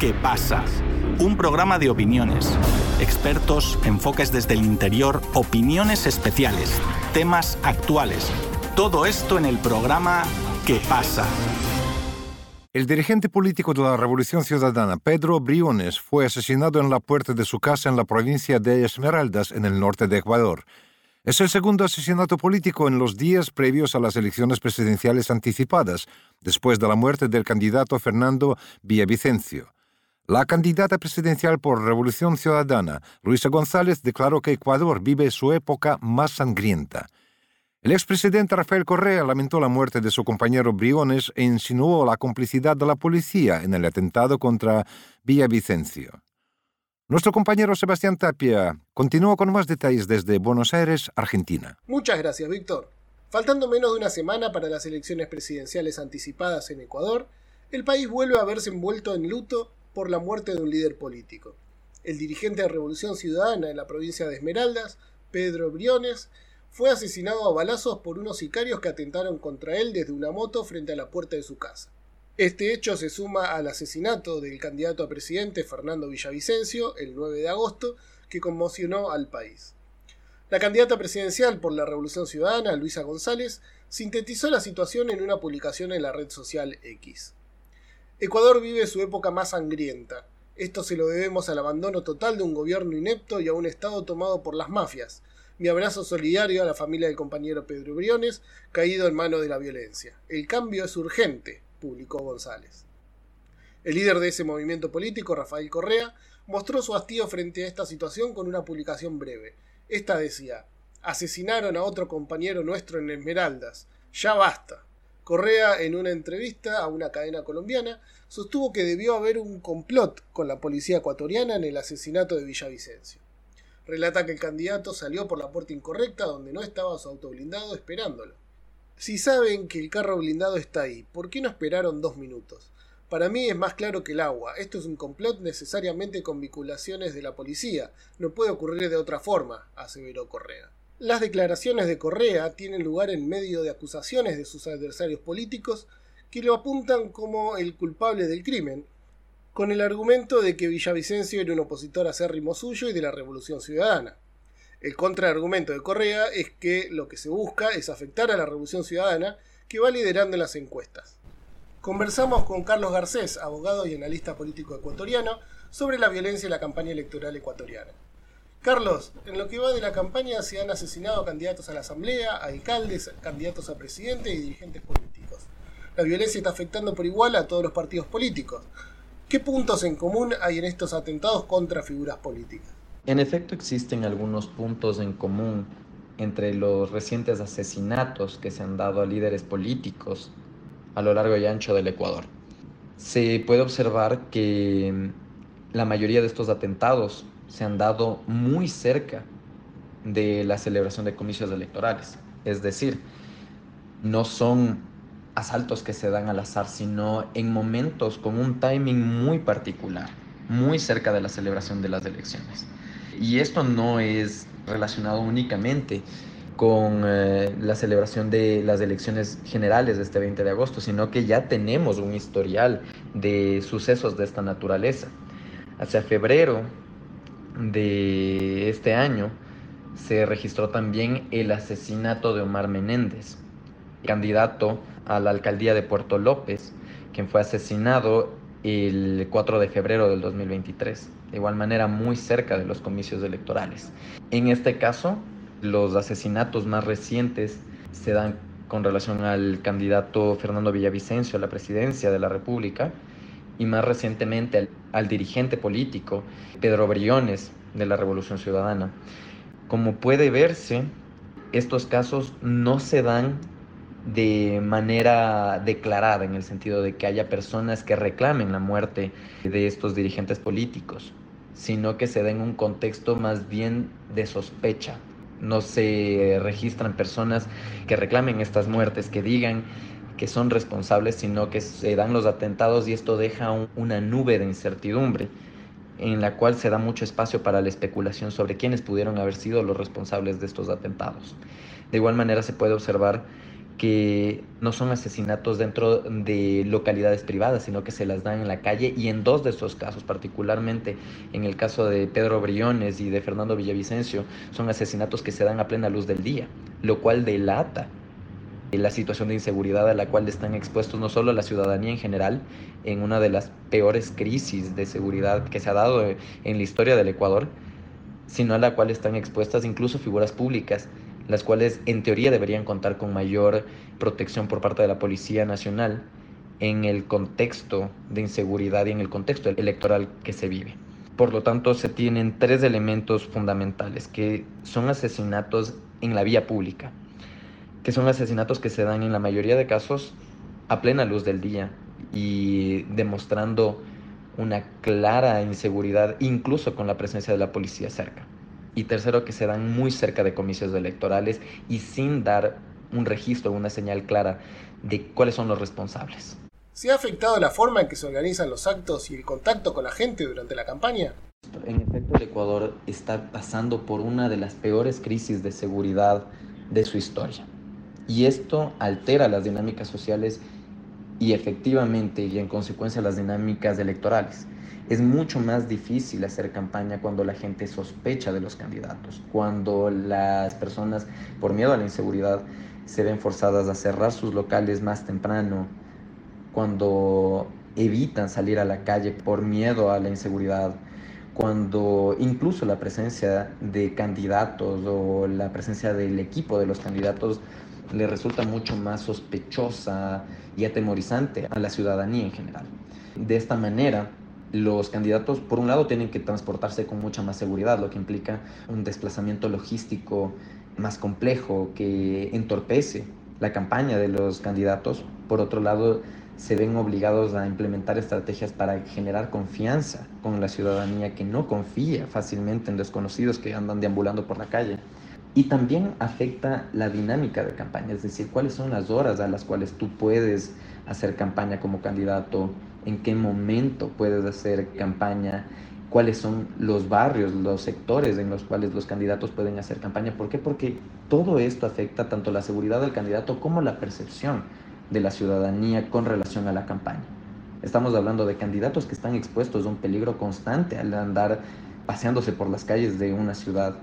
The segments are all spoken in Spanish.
¿Qué pasa? Un programa de opiniones, expertos, enfoques desde el interior, opiniones especiales, temas actuales. Todo esto en el programa ¿Qué pasa? El dirigente político de la Revolución Ciudadana, Pedro Briones, fue asesinado en la puerta de su casa en la provincia de Esmeraldas, en el norte de Ecuador. Es el segundo asesinato político en los días previos a las elecciones presidenciales anticipadas, después de la muerte del candidato Fernando Villavicencio. La candidata presidencial por Revolución Ciudadana, Luisa González, declaró que Ecuador vive su época más sangrienta. El expresidente Rafael Correa lamentó la muerte de su compañero Briones e insinuó la complicidad de la policía en el atentado contra Villavicencio. Nuestro compañero Sebastián Tapia continúa con más detalles desde Buenos Aires, Argentina. Muchas gracias, Víctor. Faltando menos de una semana para las elecciones presidenciales anticipadas en Ecuador, el país vuelve a verse envuelto en luto por la muerte de un líder político. El dirigente de Revolución Ciudadana en la provincia de Esmeraldas, Pedro Briones, fue asesinado a balazos por unos sicarios que atentaron contra él desde una moto frente a la puerta de su casa. Este hecho se suma al asesinato del candidato a presidente Fernando Villavicencio el 9 de agosto, que conmocionó al país. La candidata presidencial por la Revolución Ciudadana, Luisa González, sintetizó la situación en una publicación en la red social X. Ecuador vive su época más sangrienta. Esto se lo debemos al abandono total de un gobierno inepto y a un Estado tomado por las mafias, mi abrazo solidario a la familia del compañero Pedro Briones, caído en manos de la violencia. El cambio es urgente, publicó González. El líder de ese movimiento político, Rafael Correa, mostró su hastío frente a esta situación con una publicación breve. Esta decía, asesinaron a otro compañero nuestro en Esmeraldas, ya basta. Correa, en una entrevista a una cadena colombiana, sostuvo que debió haber un complot con la policía ecuatoriana en el asesinato de Villavicencio relata que el candidato salió por la puerta incorrecta donde no estaba su auto blindado esperándolo. Si saben que el carro blindado está ahí, ¿por qué no esperaron dos minutos? Para mí es más claro que el agua. Esto es un complot necesariamente con vinculaciones de la policía. No puede ocurrir de otra forma, aseveró Correa. Las declaraciones de Correa tienen lugar en medio de acusaciones de sus adversarios políticos que lo apuntan como el culpable del crimen, con el argumento de que Villavicencio era un opositor acérrimo suyo y de la Revolución Ciudadana. El contraargumento de Correa es que lo que se busca es afectar a la Revolución Ciudadana que va liderando las encuestas. Conversamos con Carlos Garcés, abogado y analista político ecuatoriano, sobre la violencia en la campaña electoral ecuatoriana. Carlos, en lo que va de la campaña se han asesinado candidatos a la Asamblea, alcaldes, candidatos a presidente y dirigentes políticos. La violencia está afectando por igual a todos los partidos políticos. ¿Qué puntos en común hay en estos atentados contra figuras políticas? En efecto, existen algunos puntos en común entre los recientes asesinatos que se han dado a líderes políticos a lo largo y ancho del Ecuador. Se puede observar que la mayoría de estos atentados se han dado muy cerca de la celebración de comicios electorales. Es decir, no son asaltos que se dan al azar, sino en momentos con un timing muy particular, muy cerca de la celebración de las elecciones. Y esto no es relacionado únicamente con eh, la celebración de las elecciones generales de este 20 de agosto, sino que ya tenemos un historial de sucesos de esta naturaleza. Hacia febrero de este año se registró también el asesinato de Omar Menéndez, candidato a la alcaldía de Puerto López, quien fue asesinado el 4 de febrero del 2023, de igual manera muy cerca de los comicios electorales. En este caso, los asesinatos más recientes se dan con relación al candidato Fernando Villavicencio a la presidencia de la República y más recientemente al, dirigente político Pedro Briones de la Revolución Ciudadana. Como puede verse, estos casos no se dan de manera declarada, en el sentido de que haya personas que reclamen la muerte de estos dirigentes políticos, sino que se da en un contexto más bien de sospecha. No se registran personas que reclamen estas muertes, que digan que son responsables, sino que se dan los atentados y esto deja una nube de incertidumbre en la cual se da mucho espacio para la especulación sobre quiénes pudieron haber sido los responsables de estos atentados. De igual manera se puede observar que no son asesinatos dentro de localidades privadas, sino que se las dan en la calle y en dos de esos casos, particularmente en el caso de Pedro Briones y de Fernando Villavicencio, son asesinatos que se dan a plena luz del día, lo cual delata la situación de inseguridad a la cual están expuestos no solo la ciudadanía en general, en una de las peores crisis de seguridad que se ha dado en la historia del Ecuador, sino a la cual están expuestas incluso figuras públicas las cuales en teoría deberían contar con mayor protección por parte de la Policía Nacional en el contexto de inseguridad y en el contexto electoral que se vive. Por lo tanto, se tienen tres elementos fundamentales, que son asesinatos en la vía pública, que son asesinatos que se dan en la mayoría de casos a plena luz del día y demostrando una clara inseguridad, incluso con la presencia de la policía cerca y tercero que se dan muy cerca de comicios electorales y sin dar un registro, una señal clara de cuáles son los responsables. ¿Se ha afectado la forma en que se organizan los actos y el contacto con la gente durante la campaña? En efecto, el Ecuador está pasando por una de las peores crisis de seguridad de su historia. Y esto altera las dinámicas sociales y efectivamente y en consecuencia las dinámicas electorales. Es mucho más difícil hacer campaña cuando la gente sospecha de los candidatos, cuando las personas, por miedo a la inseguridad, se ven forzadas a cerrar sus locales más temprano, cuando evitan salir a la calle por miedo a la inseguridad, cuando incluso la presencia de candidatos o la presencia del equipo de los candidatos le resulta mucho más sospechosa y atemorizante a la ciudadanía en general. De esta manera, los candidatos, por un lado, tienen que transportarse con mucha más seguridad, lo que implica un desplazamiento logístico más complejo que entorpece la campaña de los candidatos. Por otro lado, se ven obligados a implementar estrategias para generar confianza con la ciudadanía que no confía fácilmente en desconocidos que andan deambulando por la calle. Y también afecta la dinámica de campaña, es decir, cuáles son las horas a las cuales tú puedes hacer campaña como candidato, en qué momento puedes hacer campaña, cuáles son los barrios, los sectores en los cuales los candidatos pueden hacer campaña. ¿Por qué? Porque todo esto afecta tanto la seguridad del candidato como la percepción de la ciudadanía con relación a la campaña. Estamos hablando de candidatos que están expuestos a un peligro constante al andar paseándose por las calles de una ciudad.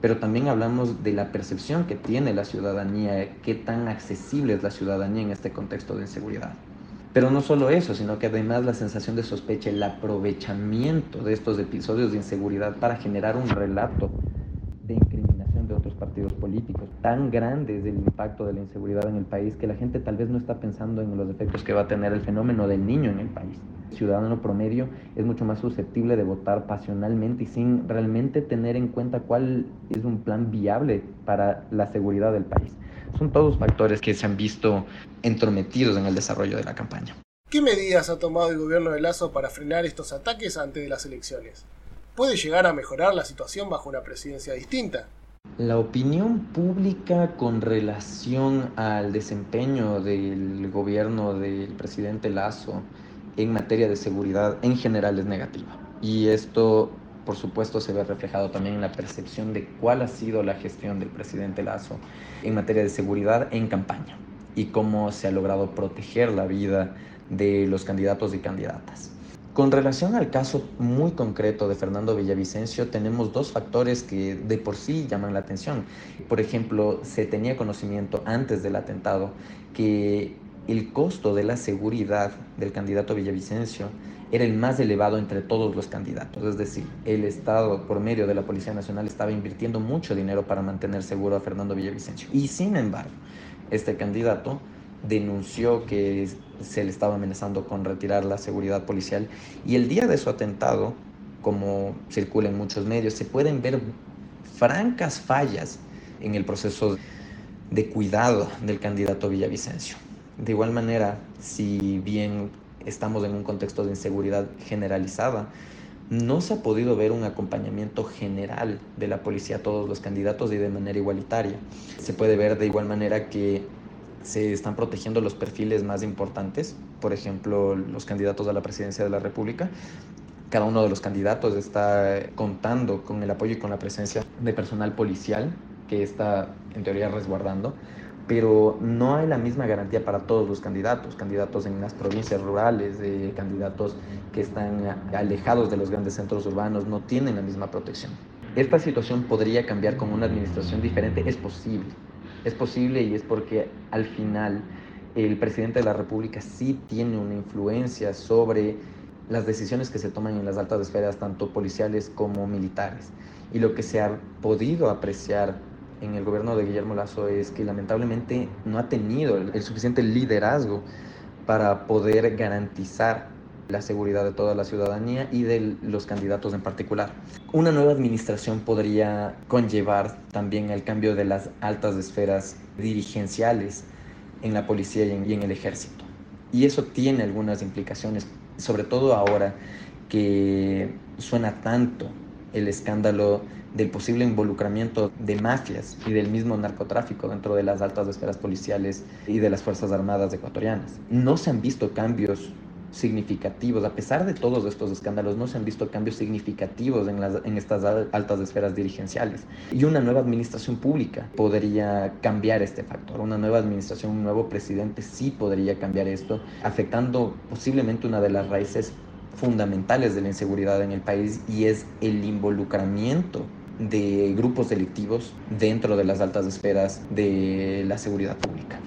Pero también hablamos de la percepción que tiene la ciudadanía, qué tan accesible es la ciudadanía en este contexto de inseguridad. Pero no solo eso, sino que además la sensación de sospecha, el aprovechamiento de estos episodios de inseguridad para generar un relato de incriminación de otros políticos. Tan grande es el impacto de la inseguridad en el país que la gente tal vez no está pensando en los efectos que va a tener el fenómeno del niño en el país. El ciudadano promedio es mucho más susceptible de votar pasionalmente y sin realmente tener en cuenta cuál es un plan viable para la seguridad del país. Son todos factores que se han visto entrometidos en el desarrollo de la campaña. ¿Qué medidas ha tomado el gobierno de Lazo para frenar estos ataques antes de las elecciones? ¿Puede llegar a mejorar la situación bajo una presidencia distinta? La opinión pública con relación al desempeño del gobierno del presidente Lazo en materia de seguridad en general es negativa. Y esto por supuesto se ve reflejado también en la percepción de cuál ha sido la gestión del presidente Lazo en materia de seguridad en campaña y cómo se ha logrado proteger la vida de los candidatos y candidatas. Con relación al caso muy concreto de Fernando Villavicencio, tenemos dos factores que de por sí llaman la atención. Por ejemplo, se tenía conocimiento antes del atentado que el costo de la seguridad del candidato Villavicencio era el más elevado entre todos los candidatos. Es decir, el Estado, por medio de la Policía Nacional, estaba invirtiendo mucho dinero para mantener seguro a Fernando Villavicencio. Y sin embargo, este candidato denunció que se le estaba amenazando con retirar la seguridad policial y el día de su atentado, como circula en muchos medios, se pueden ver francas fallas en el proceso de cuidado del candidato Villavicencio. De igual manera, si bien estamos en un contexto de inseguridad generalizada, no se ha podido ver un acompañamiento general de la policía a todos los candidatos y de manera igualitaria. Se puede ver de igual manera que se están protegiendo los perfiles más importantes, por ejemplo, los candidatos a la presidencia de la República. Cada uno de los candidatos está contando con el apoyo y con la presencia de personal policial que está en teoría resguardando pero no hay la misma garantía para todos los candidatos, candidatos en las provincias rurales, candidatos que están alejados de los grandes centros urbanos, no tienen la misma protección. Esta situación podría cambiar con una administración diferente, es posible, es posible y es porque al final el presidente de la República sí tiene una influencia sobre las decisiones que se toman en las altas esferas, tanto policiales como militares. Y lo que se ha podido apreciar en el gobierno de Guillermo Lazo es que lamentablemente no ha tenido el, suficiente liderazgo para poder garantizar la seguridad de toda la ciudadanía y de los candidatos en particular. Una nueva administración podría conllevar también el cambio de las altas esferas dirigenciales en la policía y en, el ejército. Y eso tiene algunas implicaciones, sobre todo ahora que suena tanto el escándalo del posible involucramiento de mafias y del mismo narcotráfico dentro de las altas esferas policiales y de las Fuerzas Armadas ecuatorianas. No se han visto cambios significativos, a pesar de todos estos escándalos, no se han visto cambios significativos en, las, en estas altas esferas dirigenciales. Y una nueva administración pública podría cambiar este factor. Una nueva administración, un nuevo presidente sí podría cambiar esto, afectando posiblemente una de las raíces fundamentales de la inseguridad en el país y es el involucramiento de grupos delictivos dentro de las altas esferas de la seguridad pública.